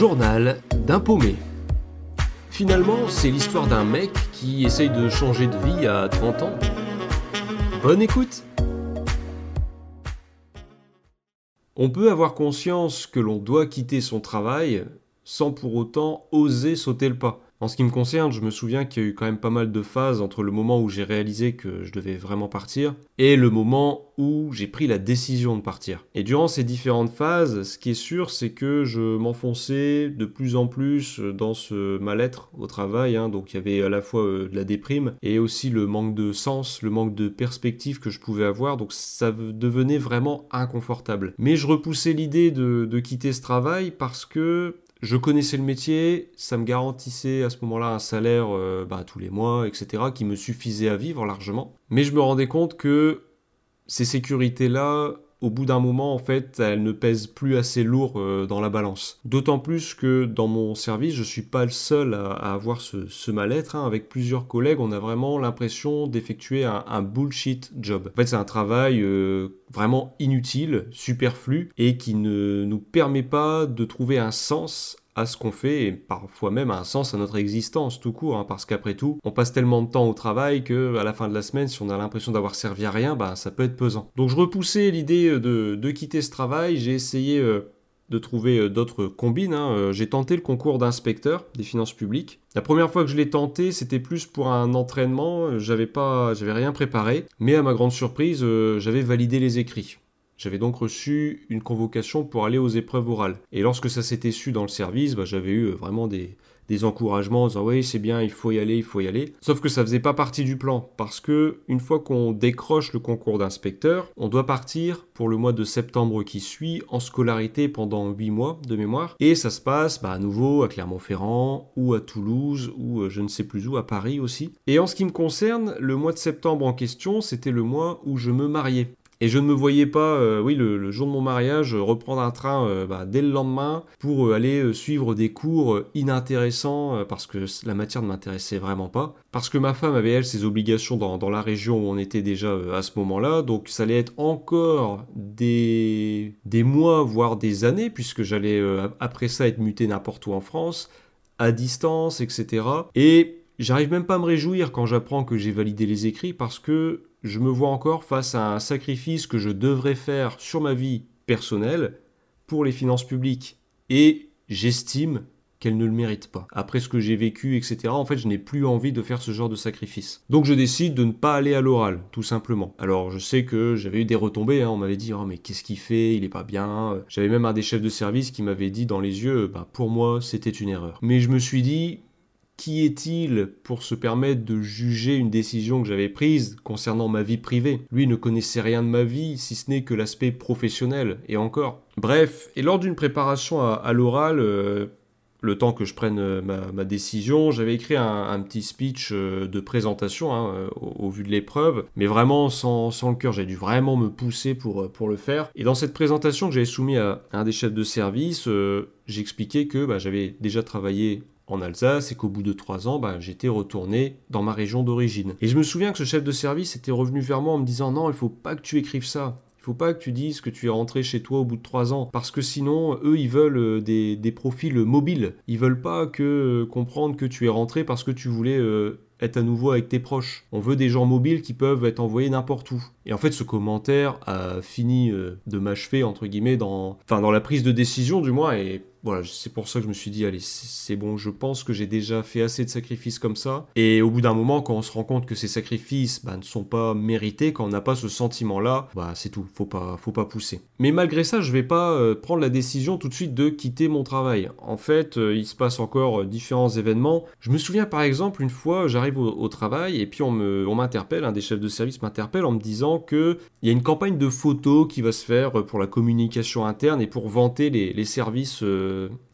journal d'un paumé. Finalement, c'est l'histoire d'un mec qui essaye de changer de vie à 30 ans. Bonne écoute On peut avoir conscience que l'on doit quitter son travail sans pour autant oser sauter le pas. En ce qui me concerne, je me souviens qu'il y a eu quand même pas mal de phases entre le moment où j'ai réalisé que je devais vraiment partir et le moment où j'ai pris la décision de partir. Et durant ces différentes phases, ce qui est sûr, c'est que je m'enfonçais de plus en plus dans ce mal-être au travail. Hein. Donc il y avait à la fois euh, de la déprime et aussi le manque de sens, le manque de perspective que je pouvais avoir. Donc ça devenait vraiment inconfortable. Mais je repoussais l'idée de, de quitter ce travail parce que je connaissais le métier, ça me garantissait à ce moment-là un salaire euh, bah, tous les mois, etc., qui me suffisait à vivre largement. Mais je me rendais compte que ces sécurités-là, au bout d'un moment, en fait, elles ne pèsent plus assez lourd euh, dans la balance. D'autant plus que dans mon service, je suis pas le seul à, avoir ce, mal-être. Hein. Avec plusieurs collègues, on a vraiment l'impression d'effectuer un, bullshit job. En fait, c'est un travail euh, vraiment inutile, superflu, et qui ne nous permet pas de trouver un sens à ce qu'on fait et parfois même un sens à notre existence tout court, hein, parce qu'après tout, on passe tellement de temps au travail que à la fin de la semaine, si on a l'impression d'avoir servi à rien, bah, ça peut être pesant. Donc je repoussais l'idée euh, de, quitter ce travail, j'ai essayé euh, de trouver euh, d'autres combines. Hein. J'ai tenté le concours d'inspecteur des finances publiques. La première fois que je l'ai tenté, c'était plus pour un entraînement. J'avais pas, j'avais rien préparé, mais à ma grande surprise, j'avais validé les écrits. J'avais donc reçu une convocation pour aller aux épreuves orales. Et lorsque ça s'était su dans le service, bah, j'avais eu euh, vraiment des, encouragements en disant oui c'est bien, il faut y aller, il faut y aller. Sauf que ça faisait pas partie du plan parce que une fois qu'on décroche le concours d'inspecteur, on doit partir pour le mois de septembre qui suit en scolarité pendant 8 mois de mémoire et ça se passe bah, à nouveau à Clermont-Ferrand ou à Toulouse ou euh, je ne sais plus où à Paris aussi. Et en ce qui me concerne, le mois de septembre en question, c'était le mois où je me mariais. Et je ne me voyais pas, euh, oui, le, jour de mon mariage, reprendre un train euh, bah, dès le lendemain pour euh, aller suivre des cours inintéressants parce que la matière ne m'intéressait vraiment pas. Parce que ma femme avait, elle, ses obligations dans, dans la région où on était déjà à ce moment-là. Donc ça allait être encore des, des mois, voire des années, puisque j'allais après ça être muté n'importe où en France, à distance, etc. Et J'arrive même pas à me réjouir quand j'apprends que j'ai validé les écrits parce que je me vois encore face à un sacrifice que je devrais faire sur ma vie personnelle pour les finances publiques. Et j'estime qu'elle ne le mérite pas. Après ce que j'ai vécu, etc., en fait, je n'ai plus envie de faire ce genre de sacrifice. Donc je décide de ne pas aller à l'oral, tout simplement. Alors je sais que j'avais eu des retombées, hein. on m'avait dit, oh mais qu'est-ce qu'il fait, il est pas bien. J'avais même un des chefs de service qui m'avait dit dans les yeux, bah, pour moi, c'était une erreur. Mais je me suis dit, qui est-il pour se permettre de juger une décision que j'avais prise concernant ma vie privée? Lui ne connaissait rien de ma vie, si ce n'est que l'aspect professionnel, et encore. Bref, et lors d'une préparation à, l'oral, euh, le temps que je prenne euh, ma, décision, j'avais écrit un, petit speech euh, de présentation hein, au, vu de l'épreuve, mais vraiment sans, le cœur, j'ai dû vraiment me pousser pour, pour le faire. Et dans cette présentation que j'avais soumise à, un des chefs de service, j'expliquais que bah, j'avais déjà travaillé en Alsace et qu'au bout de trois ans, bah, j'étais retourné dans ma région d'origine. Et je me souviens que ce chef de service était revenu vers moi en me disant non, il faut pas que tu écrives ça. Il faut pas que tu dises que tu es rentré chez toi au bout de trois ans, parce que sinon, eux, ils veulent euh, des, profils mobiles. Ils veulent pas que euh, comprendre que tu es rentré parce que tu voulais euh, être à nouveau avec tes proches. On veut des gens mobiles qui peuvent être envoyés n'importe où. Et en fait, ce commentaire a fini de m'achever entre guillemets dans, dans la prise de décision du moins. Et voilà, c'est pour ça que je me suis dit, allez, c'est bon, je pense que j'ai déjà fait assez de sacrifices comme ça. Et au bout d'un moment, quand on se rend compte que ces sacrifices bah, ne sont pas mérités, quand on n'a pas ce sentiment-là, bah c'est tout, faut pas, faut pas pousser. Mais malgré ça, je vais pas euh, prendre la décision tout de suite de quitter mon travail. En fait, euh, il se passe encore euh, différents événements. Je me souviens par exemple, une fois, j'arrive au, travail et puis on m'interpelle, un des chefs de service m'interpelle en me disant que il y a une campagne de photos qui va se faire pour la communication interne et pour vanter les, les services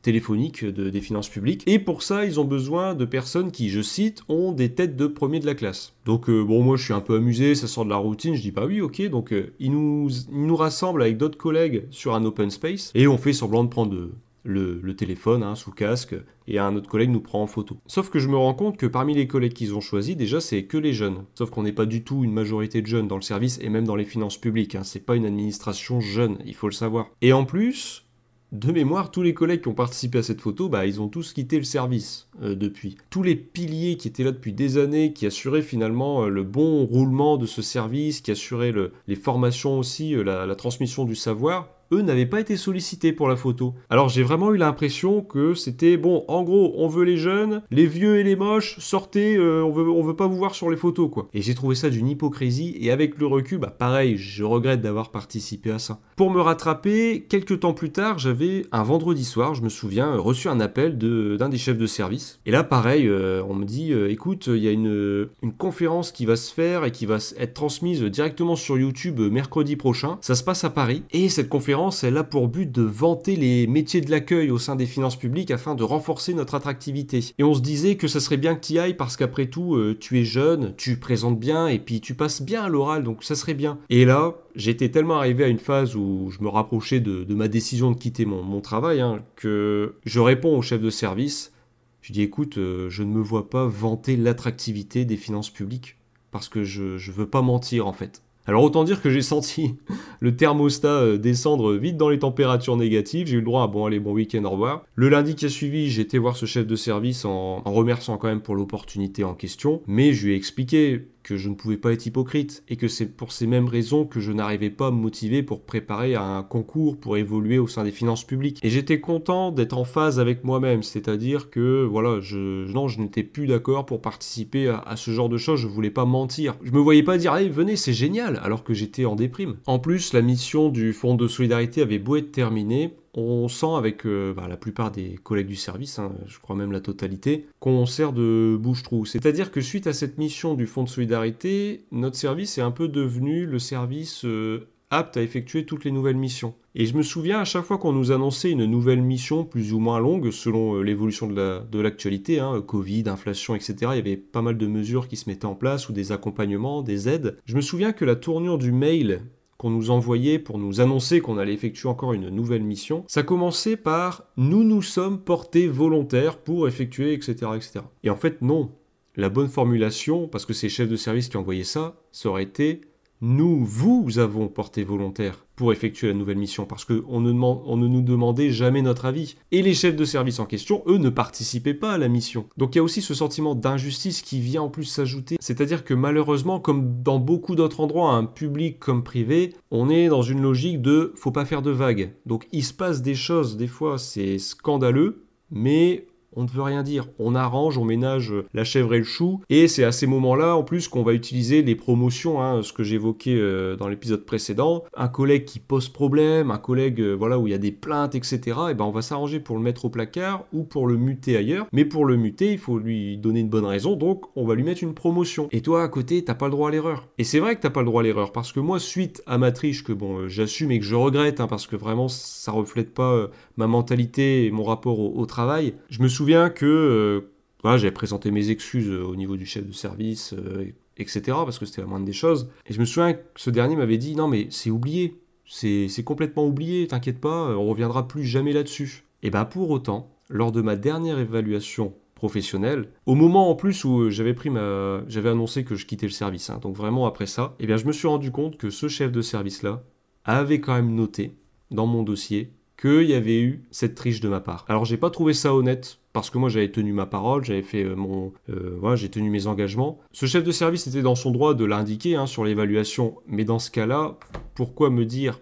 téléphonique des finances publiques. Et pour ça, ils ont besoin de personnes qui, je cite, ont des têtes de premier de la classe. Donc euh, bon, moi je suis un peu amusé, ça sort de la routine, je dis pas oui, ok. Donc euh, ils, nous, nous rassemblent avec d'autres collègues sur un open space et on fait semblant de prendre le, téléphone hein, sous casque et un autre collègue nous prend en photo. Sauf que je me rends compte que parmi les collègues qu'ils ont choisis, déjà c'est que les jeunes. Sauf qu'on n'est pas du tout une majorité de jeunes dans le service et même dans les finances publiques. Hein. C'est pas une administration jeune, il faut le savoir. Et en plus, de mémoire, tous les collègues qui ont participé à cette photo, bah, ils ont tous quitté le service euh, depuis. Tous les piliers qui étaient là depuis des années, qui assuraient finalement euh, le bon roulement de ce service, qui assuraient les formations aussi, euh, la transmission du savoir, eux n'avaient pas été sollicités pour la photo. Alors j'ai vraiment eu l'impression que c'était bon, en gros, on veut les jeunes, les vieux et les moches, sortez, euh, on veut on veut pas vous voir sur les photos quoi. Et j'ai trouvé ça d'une hypocrisie et avec le recul, bah pareil, je regrette d'avoir participé à ça. Pour me rattraper, quelques temps plus tard, j'avais un vendredi soir, je me souviens, reçu un appel d'un des chefs de service. Et là pareil, euh, on me dit euh, écoute, il y a une, une conférence qui va se faire et qui va être transmise directement sur YouTube mercredi prochain. Ça se passe à Paris et cette conférence elle a pour but de vanter les métiers de l'accueil au sein des finances publiques afin de renforcer notre attractivité. Et on se disait que ça serait bien que tu y ailles parce qu'après tout, euh, tu es jeune, tu présentes bien et puis tu passes bien à l'oral, donc ça serait bien. Et là, j'étais tellement arrivé à une phase où je me rapprochais de, ma décision de quitter mon, travail hein, que je réponds au chef de service. Je dis écoute, euh, je ne me vois pas vanter l'attractivité des finances publiques parce que je, ne veux pas mentir en fait. Alors autant dire que j'ai senti le thermostat euh, descendre vite dans les températures négatives. J'ai eu le droit à bon allez bon week-end au revoir. Le lundi qui a suivi, j'ai été voir ce chef de service en, en remerciant quand même pour l'opportunité en question. Mais je lui ai expliqué que je ne pouvais pas être hypocrite et que c'est pour ces mêmes raisons que je n'arrivais pas à me motiver pour préparer un concours pour évoluer au sein des finances publiques. Et j'étais content d'être en phase avec moi-même, c'est-à-dire que voilà, je non, je n'étais plus d'accord pour participer à, ce genre de choses, je voulais pas mentir. Je me voyais pas dire allez, venez, c'est génial alors que j'étais en déprime. En plus, la mission du fonds de solidarité avait beau être terminée, on sent avec euh, bah, la plupart des collègues du service, hein, je crois même la totalité, qu'on sert de bouche-trou. C'est-à-dire que suite à cette mission du Fonds de solidarité, notre service est un peu devenu le service euh, apte à effectuer toutes les nouvelles missions. Et je me souviens à chaque fois qu'on nous annonçait une nouvelle mission plus ou moins longue selon euh, l'évolution de l'actualité, hein, Covid, inflation, etc. Il y avait pas mal de mesures qui se mettaient en place ou des accompagnements, des aides. Je me souviens que la tournure du mail qu'on nous envoyait pour nous annoncer qu'on allait effectuer encore une nouvelle mission, ça commençait par nous nous sommes portés volontaires pour effectuer, etc., etc. Et en fait, non. La bonne formulation, parce que c'est chef de service qui envoyait ça, ça aurait été nous vous avons porté volontaire pour effectuer la nouvelle mission parce qu'on ne, nous demandait jamais notre avis. Et les chefs de service en question, eux, ne participaient pas à la mission. Donc il y a aussi ce sentiment d'injustice qui vient en plus s'ajouter. C'est-à-dire que malheureusement, comme dans beaucoup d'autres endroits, un public comme privé, on est dans une logique de faut pas faire de vagues. Donc il se passe des choses, des fois c'est scandaleux, mais on ne veut rien dire. On arrange, on ménage la chèvre et le chou. Et c'est à ces moments-là, en plus, qu'on va utiliser les promotions, hein, ce que j'évoquais euh, dans l'épisode précédent. Un collègue qui pose problème, un collègue euh, voilà, où il y a des plaintes, etc. Et ben on va s'arranger pour le mettre au placard ou pour le muter ailleurs. Mais pour le muter, il faut lui donner une bonne raison, donc on va lui mettre une promotion. Et toi, à côté, t'as pas le droit à l'erreur. Et c'est vrai que t'as pas le droit à l'erreur, parce que moi, suite à ma triche, que bon, euh, j'assume et que je regrette, hein, parce que vraiment, ça reflète pas ma mentalité et mon rapport au, au travail, je me souviens souviens que euh, j'avais présenté mes excuses euh, au niveau du chef de service, euh, etc., parce que c'était la moindre des choses. Et je me souviens que ce dernier m'avait dit Non, mais c'est oublié, c'est complètement oublié, t'inquiète pas, on reviendra plus jamais là-dessus. Et bah, pour autant, lors de ma dernière évaluation professionnelle, au moment en plus où j'avais pris ma, j'avais annoncé que je quittais le service, hein, donc vraiment après ça, et eh bien je me suis rendu compte que ce chef de service là avait quand même noté dans mon dossier qu'il y avait eu cette triche de ma part. Alors j'ai pas trouvé ça honnête parce que moi j'avais tenu ma parole, j'avais fait euh, mon, euh, voilà, j'ai tenu mes engagements. Ce chef de service était dans son droit de l'indiquer hein, sur l'évaluation, mais dans ce cas-là, pourquoi me dire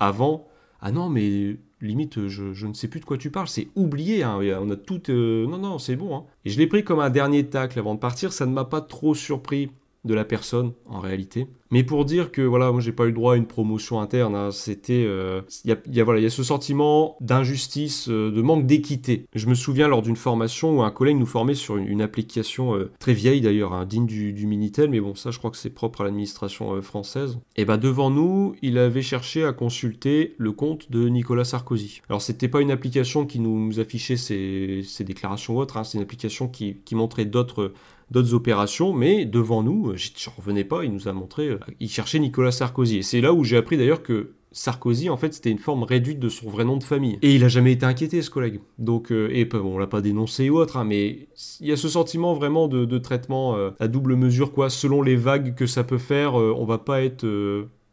avant ah non mais limite je, ne sais plus de quoi tu parles, c'est oublié, hein, on a tout, euh, non non c'est bon. Hein. Et je l'ai pris comme un dernier tacle avant de partir, ça ne m'a pas trop surpris de la personne en réalité. Mais pour dire que voilà, moi j'ai pas eu droit à une promotion interne, hein, c'était euh, il y, a, il y a ce sentiment d'injustice, euh, de manque d'équité. Je me souviens lors d'une formation où un collègue nous formait sur une, application euh, très vieille d'ailleurs, hein, digne du, Minitel, mais bon ça je crois que c'est propre à l'administration française. Et ben devant nous, il avait cherché à consulter le compte de Nicolas Sarkozy. Alors c'était pas une application qui nous, affichait ses, déclarations ou autres, hein, c'est une application qui, qui montrait d'autres d'autres opérations, mais devant nous, euh, je revenais pas, il nous a montré, euh, il cherchait Nicolas Sarkozy. Et c'est là où j'ai appris d'ailleurs que Sarkozy, en fait, c'était une forme réduite de son vrai nom de famille. Et il a jamais été inquiété, ce collègue. Donc, euh, et bon, on l'a pas dénoncé ou autre, hein, mais il y a ce sentiment vraiment de, traitement à double mesure, quoi. Selon les vagues que ça peut faire, on va pas être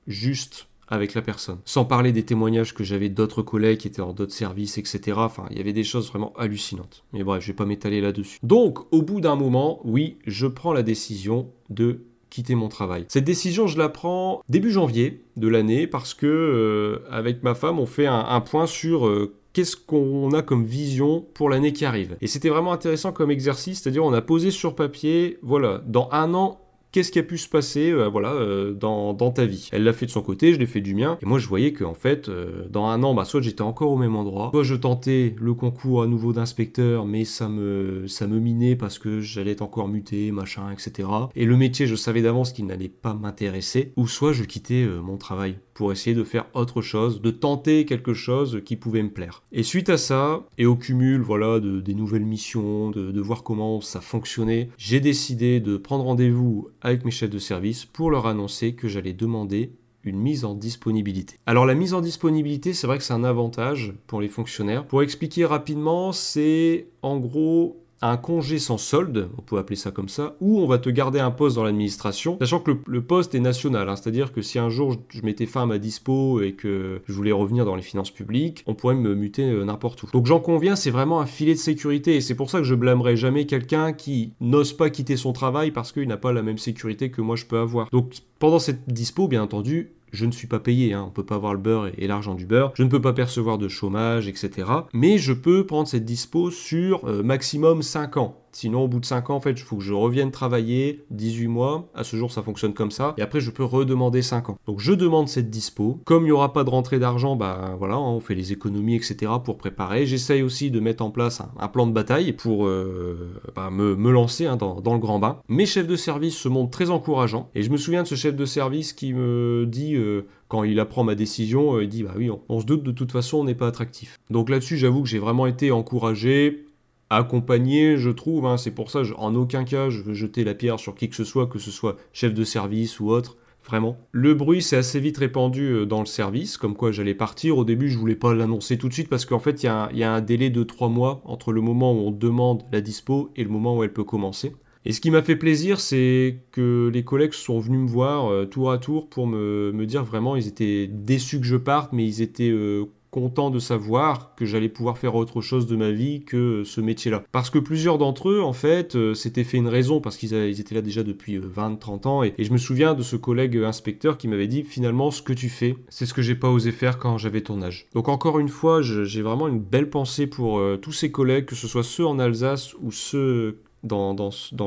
juste avec la personne. Sans parler des témoignages que j'avais d'autres collègues qui étaient dans d'autres services, etc. Enfin, il y avait des choses vraiment hallucinantes. Mais bref, je vais pas m'étaler là-dessus. Donc, au bout d'un moment, oui, je prends la décision de quitter mon travail. Cette décision, je la prends début janvier de l'année parce que euh, avec ma femme, on fait un, point sur euh, qu'est-ce qu'on a comme vision pour l'année qui arrive. Et c'était vraiment intéressant comme exercice, c'est-à-dire on a posé sur papier, voilà, dans un an, qu'est-ce qui a pu se passer euh, voilà, euh, dans, ta vie? Elle l'a fait de son côté, je l'ai fait du mien. Et moi, je voyais qu'en fait, euh, dans un an, bah, soit j'étais encore au même endroit, soit je tentais le concours à nouveau d'inspecteur, mais ça me, ça me minait parce que j'allais être encore muté, machin, etc. Et le métier, je savais d'avance qu'il n'allait pas m'intéresser. Ou soit je quittais mon travail pour essayer de faire autre chose, de tenter quelque chose qui pouvait me plaire. Et suite à ça, et au cumul voilà, de, des nouvelles missions, de, de voir comment ça fonctionnait, j'ai décidé de prendre rendez-vous avec mes chefs de service pour leur annoncer que j'allais demander une mise en disponibilité. Alors la mise en disponibilité, c'est vrai que c'est un avantage pour les fonctionnaires. Pour expliquer rapidement, c'est en gros un congé sans solde, on peut appeler ça comme ça, ou on va te garder un poste dans l'administration, sachant que le, poste est national, hein. c'est-à-dire que si un jour je, mettais fin à ma dispo et que je voulais revenir dans les finances publiques, on pourrait me muter euh, n'importe où. Donc j'en conviens, c'est vraiment un filet de sécurité, et c'est pour ça que je blâmerai jamais quelqu'un qui n'ose pas quitter son travail parce qu'il n'a pas la même sécurité que moi je peux avoir. Donc pendant cette dispo, bien entendu, je ne suis pas payé, hein. on ne peut pas avoir le beurre et, l'argent du beurre, je ne peux pas percevoir de chômage, etc. Mais je peux prendre cette dispo sur euh, maximum 5 ans. Sinon, au bout de 5 ans, en fait, il faut que je revienne travailler 18 mois. À ce jour, ça fonctionne comme ça. Et après, je peux redemander 5 ans. Donc, je demande cette dispo. Comme il n'y aura pas de rentrée d'argent, bah voilà, hein, on fait les économies, etc. pour préparer. J'essaye aussi de mettre en place un, plan de bataille pour euh, bah, me, lancer hein, dans, le grand bain. Mes chefs de service se montrent très encourageants. Et je me souviens de ce chef de service qui me dit... Euh, quand il apprend ma décision, euh, il dit bah oui, on, on se doute de toute façon, on n'est pas attractif. Donc là-dessus, j'avoue que j'ai vraiment été encouragé accompagné, je trouve. Hein. C'est pour ça, en aucun cas, je veux jeter la pierre sur qui que ce soit, que ce soit chef de service ou autre. Vraiment. Le bruit s'est assez vite répandu euh, dans le service, comme quoi j'allais partir. Au début, je voulais pas l'annoncer tout de suite parce qu'en fait, il y, a un délai de trois mois entre le moment où on demande la dispo et le moment où elle peut commencer. Et ce qui m'a fait plaisir, c'est que les collègues sont venus me voir euh, tour à tour pour me, dire vraiment, ils étaient déçus que je parte, mais ils étaient euh, content de savoir que j'allais pouvoir faire autre chose de ma vie que ce métier-là. Parce que plusieurs d'entre eux, en fait, euh, s'étaient fait une raison, parce qu'ils étaient là déjà depuis 20-30 euh, ans, et, je me souviens de ce collègue inspecteur qui m'avait dit, finalement, ce que tu fais, c'est ce que j'ai pas osé faire quand j'avais ton âge. Donc encore une fois, j'ai vraiment une belle pensée pour euh, tous ces collègues, que ce soit ceux en Alsace ou ceux dans,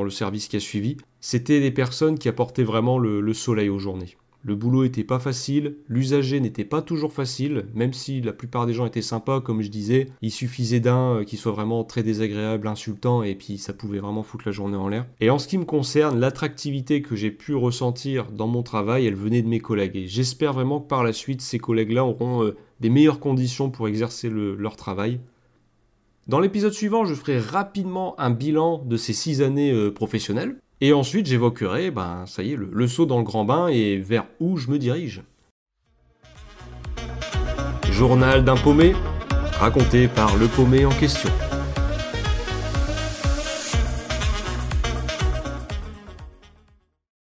le service qui a suivi. C'était des personnes qui apportaient vraiment le soleil aux journées. Le boulot était pas facile, l'usager n'était pas toujours facile, même si la plupart des gens étaient sympas, comme je disais, il suffisait d'un euh, qui soit vraiment très désagréable, insultant, et puis ça pouvait vraiment foutre la journée en l'air. Et en ce qui me concerne, l'attractivité que j'ai pu ressentir dans mon travail, elle venait de mes collègues, et j'espère vraiment que par la suite, ces collègues-là auront euh, des meilleures conditions pour exercer leur travail. Dans l'épisode suivant, je ferai rapidement un bilan de ces six années euh, professionnelles. Et ensuite, j'évoquerai, ben, ça y est, le, saut dans le grand bain et vers où je me dirige. Journal d'un paumé, raconté par le paumé en question.